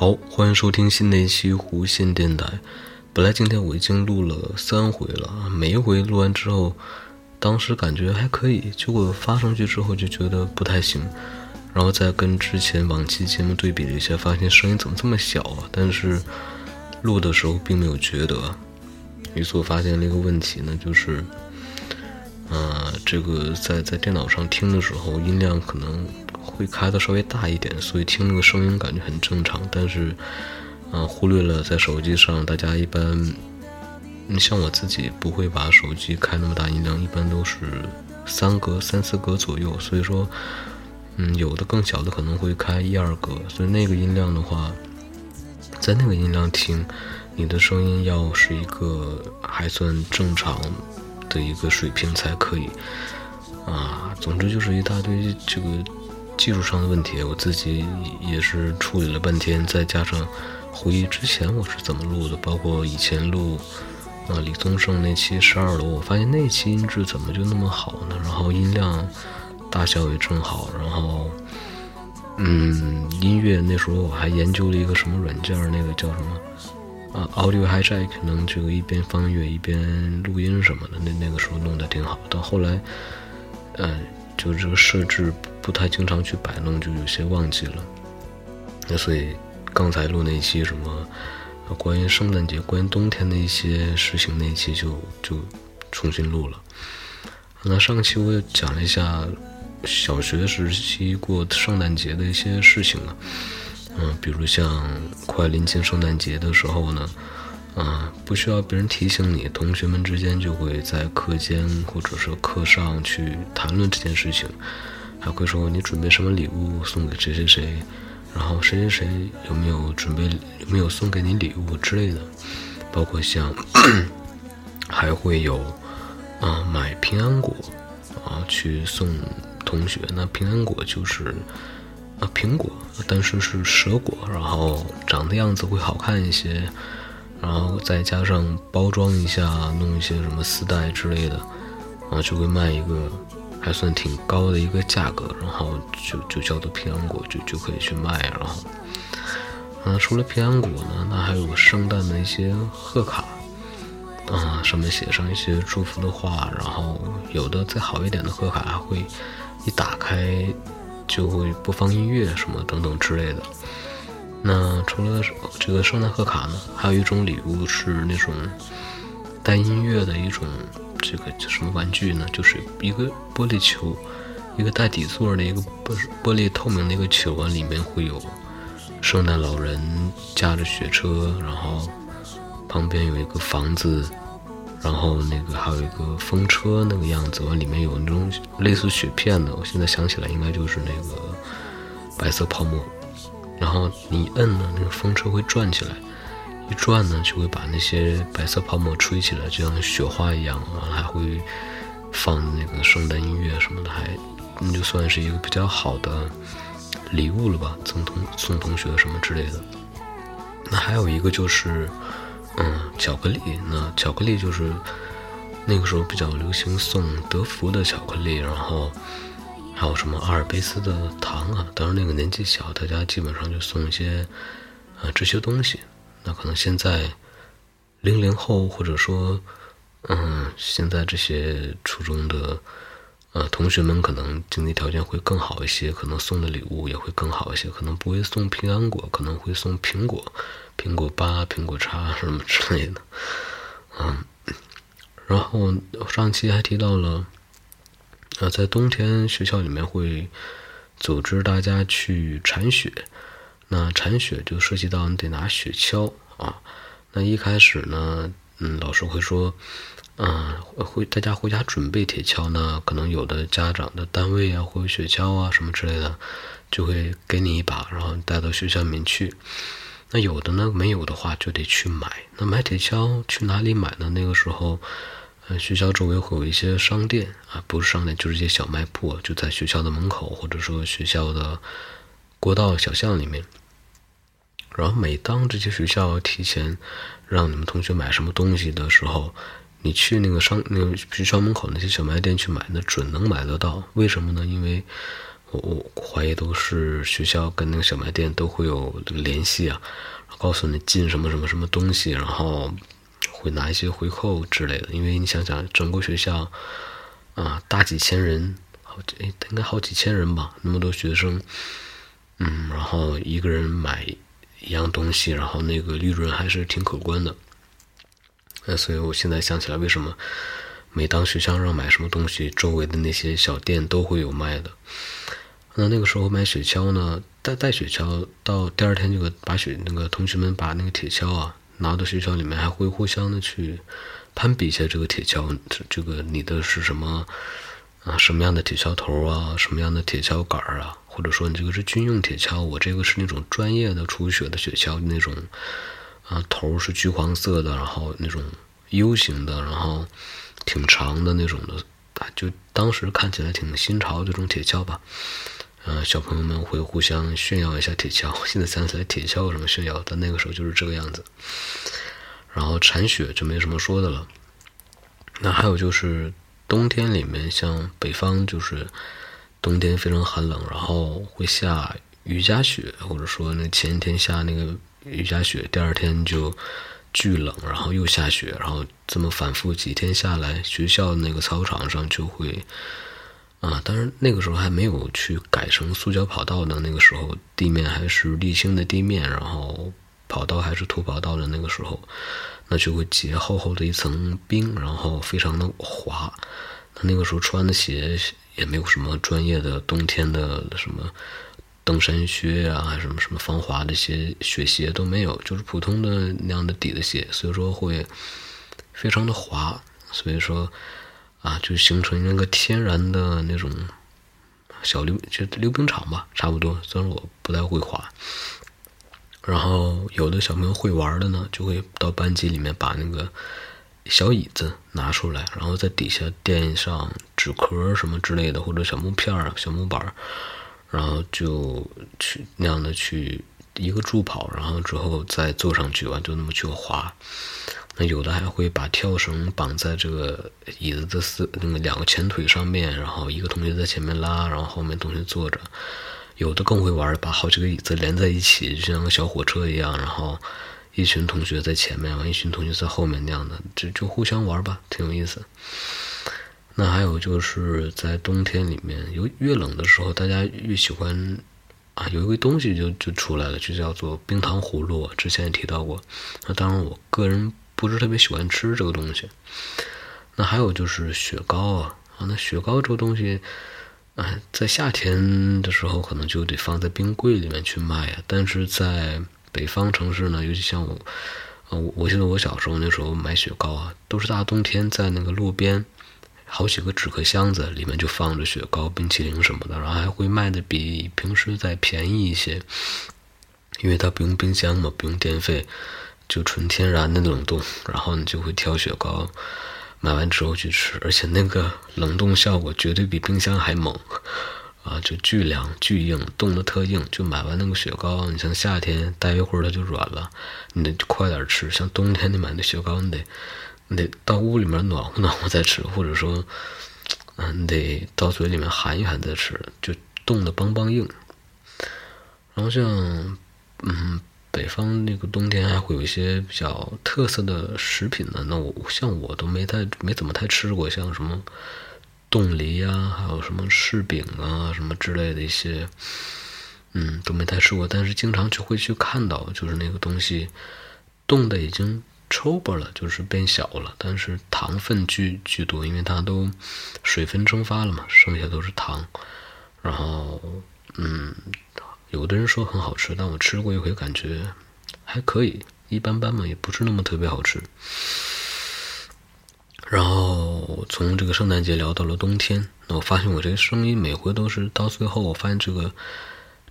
好，欢迎收听新的一期弧线电台。本来今天我已经录了三回了，每一回录完之后，当时感觉还可以，结果发上去之后就觉得不太行，然后再跟之前往期节目对比了一下，发现声音怎么这么小啊？但是录的时候并没有觉得，于是我发现了一个问题呢，就是，呃，这个在在电脑上听的时候，音量可能会开的稍微大一点，所以听那个声音感觉很正常，但是。嗯，忽略了在手机上，大家一般，你像我自己不会把手机开那么大音量，一般都是三格、三四格左右。所以说，嗯，有的更小的可能会开一二格，所以那个音量的话，在那个音量听，你的声音要是一个还算正常的一个水平才可以。啊，总之就是一大堆这个技术上的问题，我自己也是处理了半天，再加上。回忆之前我是怎么录的，包括以前录，啊李宗盛那期十二楼，我发现那期音质怎么就那么好呢？然后音量大小也正好，然后，嗯，音乐那时候我还研究了一个什么软件，那个叫什么啊，Audio Hijack，能这个一边放音乐一边录音什么的，那那个时候弄得挺好。到后来，嗯，就这个设置不太经常去摆弄，就有些忘记了。那所以。刚才录那期什么关于圣诞节、关于冬天的一些事情，那期就就重新录了。那上期我也讲了一下小学时期过圣诞节的一些事情了。嗯，比如像快临近圣诞节的时候呢，啊，不需要别人提醒你，同学们之间就会在课间或者是课上去谈论这件事情，还会说你准备什么礼物送给谁谁谁。然后谁谁谁有没有准备有没有送给你礼物之类的，包括像 还会有啊买平安果啊去送同学，那平安果就是啊苹果，但是是蛇果，然后长的样子会好看一些，然后再加上包装一下，弄一些什么丝带之类的，啊就会卖一个。还算挺高的一个价格，然后就就叫做平安果，就就可以去卖。然后，嗯，除了平安果呢，那还有圣诞的一些贺卡，啊，上面写上一些祝福的话。然后有的再好一点的贺卡，还会一打开就会播放音乐什么等等之类的。那除了这个圣诞贺卡呢，还有一种礼物是那种带音乐的一种。这个叫什么玩具呢？就是一个玻璃球，一个带底座的一个玻玻璃透明的一个球啊，里面会有圣诞老人驾着雪车，然后旁边有一个房子，然后那个还有一个风车那个样子，里面有那种类似雪片的。我现在想起来，应该就是那个白色泡沫，然后你一摁呢，那个风车会转起来。一转呢，就会把那些白色泡沫吹起来，就像雪花一样。完了还会放那个圣诞音乐什么的，还那就算是一个比较好的礼物了吧，赠同送同学什么之类的。那还有一个就是，嗯，巧克力。那巧克力就是那个时候比较流行送德芙的巧克力，然后还有什么阿尔卑斯的糖啊。当然那个年纪小，大家基本上就送一些啊这些东西。那可能现在零零后，或者说，嗯，现在这些初中的呃同学们，可能经济条件会更好一些，可能送的礼物也会更好一些，可能不会送平安果，可能会送苹果、苹果八、苹果叉什么之类的，嗯。然后上期还提到了，呃，在冬天学校里面会组织大家去铲雪。那铲雪就涉及到你得拿雪橇啊。那一开始呢，嗯，老师会说，嗯，会大家回家准备铁锹呢。可能有的家长的单位啊，会有雪橇啊什么之类的，就会给你一把，然后带到学校里面去。那有的呢，没有的话就得去买。那买铁锹去哪里买呢？那个时候，呃，学校周围会有一些商店啊，不是商店，就是一些小卖铺，就在学校的门口，或者说学校的过道小巷里面。然后每当这些学校提前让你们同学买什么东西的时候，你去那个商那个学校门口那些小卖店去买，那准能买得到。为什么呢？因为我我怀疑都是学校跟那个小卖店都会有联系啊，告诉你进什么什么什么东西，然后会拿一些回扣之类的。因为你想想，整个学校啊，大几千人，好哎，应该好几千人吧，那么多学生，嗯，然后一个人买一样东西，然后那个利润还是挺可观的。那所以我现在想起来，为什么每当学校让买什么东西，周围的那些小店都会有卖的。那那个时候买雪橇呢，带带雪橇到第二天就把雪那个同学们把那个铁锹啊拿到学校里面，还会互相的去攀比一下这个铁锹，这这个你的是什么啊？什么样的铁锹头啊？什么样的铁锹杆啊？或者说你这个是军用铁锹，我这个是那种专业的除雪的雪橇，那种啊头是橘黄色的，然后那种 U 型的，然后挺长的那种的，就当时看起来挺新潮这种铁锹吧。呃，小朋友们会互相炫耀一下铁锹。现在想起来，铁锹有什么炫耀？但那个时候就是这个样子。然后铲雪就没什么说的了。那还有就是冬天里面，像北方就是冬天非常寒冷，然后会下雨夹雪，或者说那前一天下那个雨夹雪，第二天就巨冷，然后又下雪，然后这么反复几天下来，学校那个操场上就会。啊，当然那个时候还没有去改成塑胶跑道的，那个时候地面还是沥青的地面，然后跑道还是土跑道的那个时候，那就会结厚厚的一层冰，然后非常的滑。那个时候穿的鞋也没有什么专业的冬天的什么登山靴啊，什么什么防滑的鞋雪鞋都没有，就是普通的那样的底的鞋，所以说会非常的滑，所以说。啊，就形成那个天然的那种小溜，就溜冰场吧，差不多。虽然我不太会滑，然后有的小朋友会玩的呢，就会到班级里面把那个小椅子拿出来，然后在底下垫上纸壳什么之类的，或者小木片儿、小木板儿，然后就去那样的去一个助跑，然后之后再坐上去完，就那么去滑。那有的还会把跳绳绑在这个椅子的四那个两个前腿上面，然后一个同学在前面拉，然后后面同学坐着。有的更会玩，把好几个椅子连在一起，就像个小火车一样，然后一群同学在前面，完一群同学在后面那样的，就就互相玩吧，挺有意思。那还有就是在冬天里面，有越冷的时候，大家越喜欢啊，有一个东西就就出来了，就叫做冰糖葫芦。之前也提到过。那当然，我个人。不是特别喜欢吃这个东西，那还有就是雪糕啊啊，那雪糕这个东西，哎，在夏天的时候可能就得放在冰柜里面去卖啊。但是在北方城市呢，尤其像我，呃，我记得我小时候那时候买雪糕啊，都是大冬天在那个路边，好几个纸壳箱子里面就放着雪糕、冰淇淋什么的，然后还会卖的比平时再便宜一些，因为它不用冰箱嘛，不用电费。就纯天然的冷冻，然后你就会挑雪糕，买完之后去吃，而且那个冷冻效果绝对比冰箱还猛，啊，就巨凉巨硬，冻得特硬。就买完那个雪糕，你像夏天待一会儿它就软了，你得快点吃。像冬天你买那雪糕，你得得到屋里面暖和暖和再吃，或者说，嗯，你得到嘴里面含一含再吃，就冻得梆梆硬。然后像，嗯。北方那个冬天还会有一些比较特色的食品呢，那我像我都没太没怎么太吃过，像什么冻梨啊，还有什么柿饼啊，什么之类的一些，嗯，都没太吃过。但是经常就会去看到，就是那个东西冻的已经抽巴了，就是变小了，但是糖分巨巨多，因为它都水分蒸发了嘛，剩下都是糖。然后，嗯。有的人说很好吃，但我吃过一回，感觉还可以，一般般嘛，也不是那么特别好吃。然后从这个圣诞节聊到了冬天，那我发现我这个声音每回都是到最后，我发现这个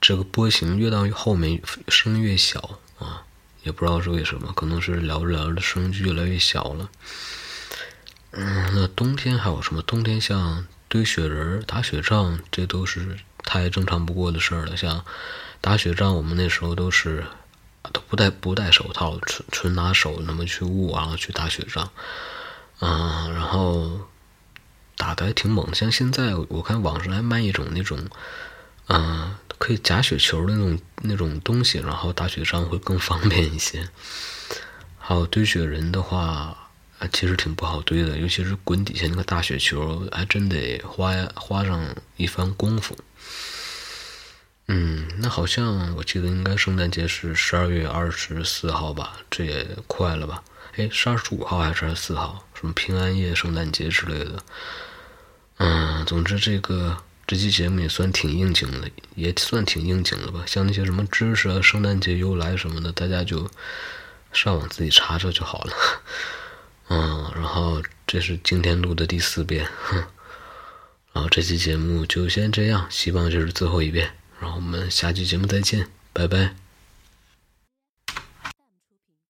这个波形越到后面声越小啊，也不知道是为什么，可能是聊着聊着声音就越来越小了。嗯，那冬天还有什么？冬天像堆雪人、打雪仗，这都是。太正常不过的事儿了，像打雪仗，我们那时候都是都不戴不戴手套，纯纯拿手那么去捂，然后去打雪仗，嗯，然后打的还挺猛。像现在我看网上还卖一种那种嗯，可以夹雪球的那种那种东西，然后打雪仗会更方便一些。还有堆雪人的话，啊，其实挺不好堆的，尤其是滚底下那个大雪球，还真得花花上一番功夫。嗯，那好像我记得应该圣诞节是十二月二十四号吧？这也快了吧？哎，是二十五号还是二十四号？什么平安夜、圣诞节之类的？嗯，总之这个这期节目也算挺应景的，也算挺应景的吧。像那些什么知识啊、圣诞节由来什么的，大家就上网自己查查就好了。嗯，然后这是今天录的第四遍，然后这期节目就先这样，希望这是最后一遍。然后我们下期节目再见，拜拜。